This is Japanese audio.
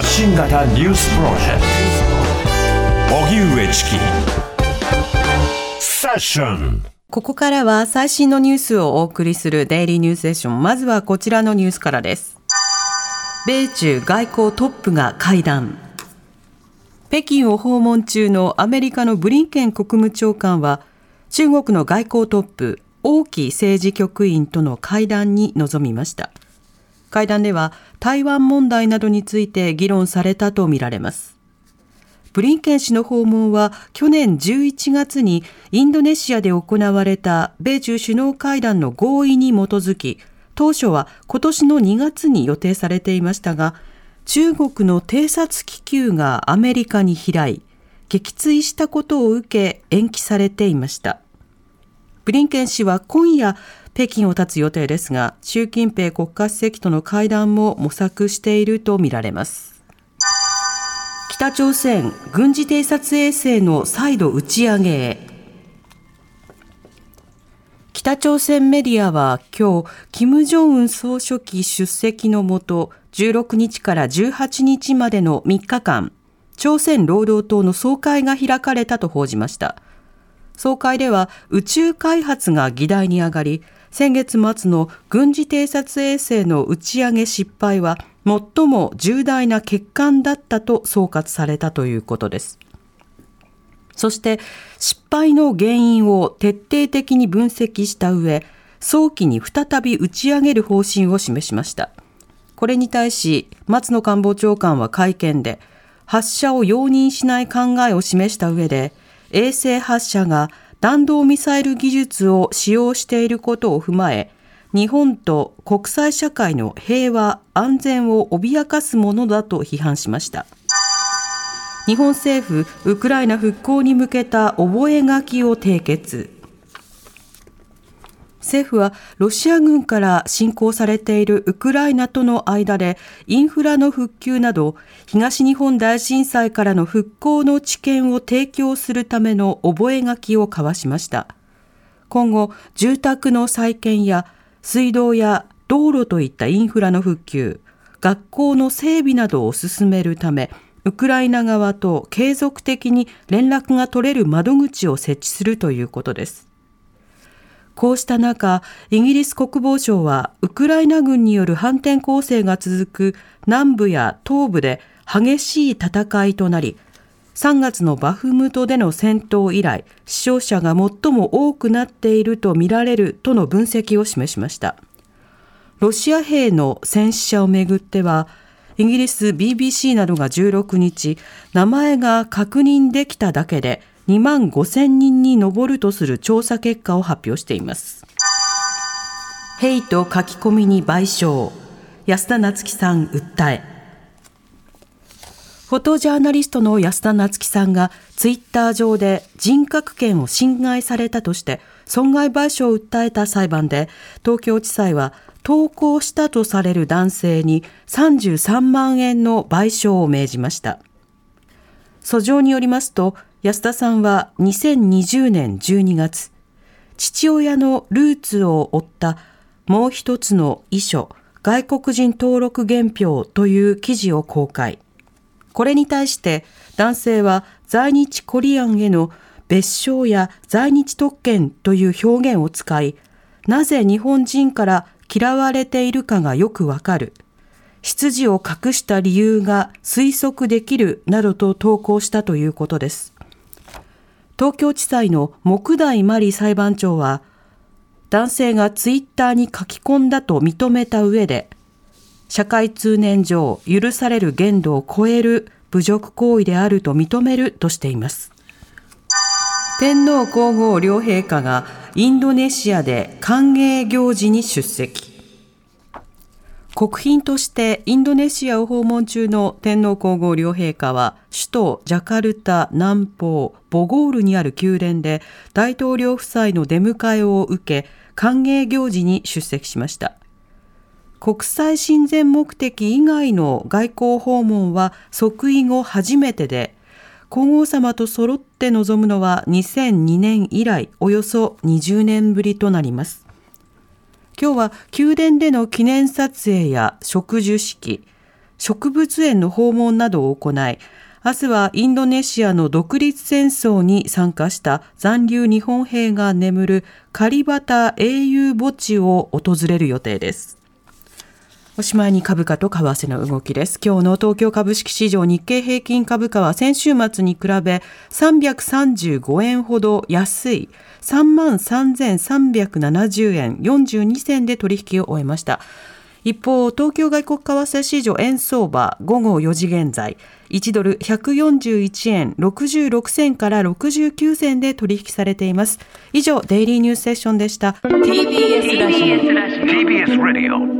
発信型ニュースプロジェクト荻上チキセッションここからは最新のニュースをお送りするデイリーニュースセッション。まずはこちらのニュースからです。米中外交トップが会談。北京を訪問中のアメリカのブリンケン国務長官は、中国の外交トップ、王毅政治局員との会談に臨みました。会談では台湾問題などについて議論されたとみられます。ブリンケン氏の訪問は去年11月にインドネシアで行われた米中首脳会談の合意に基づき、当初は今年の2月に予定されていましたが、中国の偵察気球がアメリカに飛来、撃墜したことを受け延期されていました。ブリンケン氏は今夜北京を立つ予定ですが、習近平国家主席との会談も模索しているとみられます。北朝鮮軍事偵察衛星の再度打ち上げへ北朝鮮メディアは今日、金正恩総書記出席のもと、16日から18日までの3日間、朝鮮労働党の総会が開かれたと報じました。総会では宇宙開発が議題に上がり、先月末の軍事偵察衛星の打ち上げ失敗は最も重大な欠陥だったと総括されたということです。そして失敗の原因を徹底的に分析した上、早期に再び打ち上げる方針を示しました。これに対し松野官房長官は会見で発射を容認しない考えを示した上で衛星発射が弾道ミサイル技術を使用していることを踏まえ、日本と国際社会の平和、安全を脅かすものだと批判しました。日本政府、ウクライナ復興に向けた覚書を締結。政府はロシア軍から侵攻されているウクライナとの間でインフラの復旧など東日本大震災からの復興の知見を提供するための覚書を交わしました。今後、住宅の再建や水道や道路といったインフラの復旧、学校の整備などを進めるため、ウクライナ側と継続的に連絡が取れる窓口を設置するということです。こうした中、イギリス国防省は、ウクライナ軍による反転攻勢が続く南部や東部で激しい戦いとなり、3月のバフムトでの戦闘以来、死傷者が最も多くなっているとみられるとの分析を示しました。ロシア兵の戦死者をめぐっては、イギリス BBC などが16日、名前が確認できただけで2万5千人に上るとする調査結果を発表しています。ヘイト書き込みに賠償。安田夏樹さん訴え。フォトジャーナリストの安田夏樹さんがツイッター上で人格権を侵害されたとして損害賠償を訴えた裁判で東京地裁は投稿したとされる男性に33万円の賠償を命じました。訴状によりますと安田さんは2020年12月、父親のルーツを追ったもう一つの遺書、外国人登録原票という記事を公開。これに対して男性は在日コリアンへの別称や在日特権という表現を使い、なぜ日本人から嫌われているかがよくわかる。出自を隠した理由が推測できるなどと投稿したということです。東京地裁の木大真理裁判長は、男性がツイッターに書き込んだと認めた上で、社会通念上許される限度を超える侮辱行為であると認めるとしています。天皇皇后両陛下がインドネシアで歓迎行事に出席。国賓としてインドネシアを訪問中の天皇皇后両陛下は首都ジャカルタ南方ボゴールにある宮殿で大統領夫妻の出迎えを受け歓迎行事に出席しました。国際親善目的以外の外交訪問は即位後初めてで皇后さまと揃って臨むのは2002年以来およそ20年ぶりとなります。今日は宮殿での記念撮影や植樹式、植物園の訪問などを行い、明日はインドネシアの独立戦争に参加した残留日本兵が眠るカリバタ英雄墓地を訪れる予定です。おしまいに株価と為替の動きです。今日の東京株式市場日経平均株価は先週末に比べ335円ほど安い33,370円42銭で取引を終えました。一方、東京外国為替市場円相場午後4時現在、1ドル141円66銭から69銭で取引されています。以上、デイリーニュースセッションでした。TBS ラジオ。TBS ラジオ。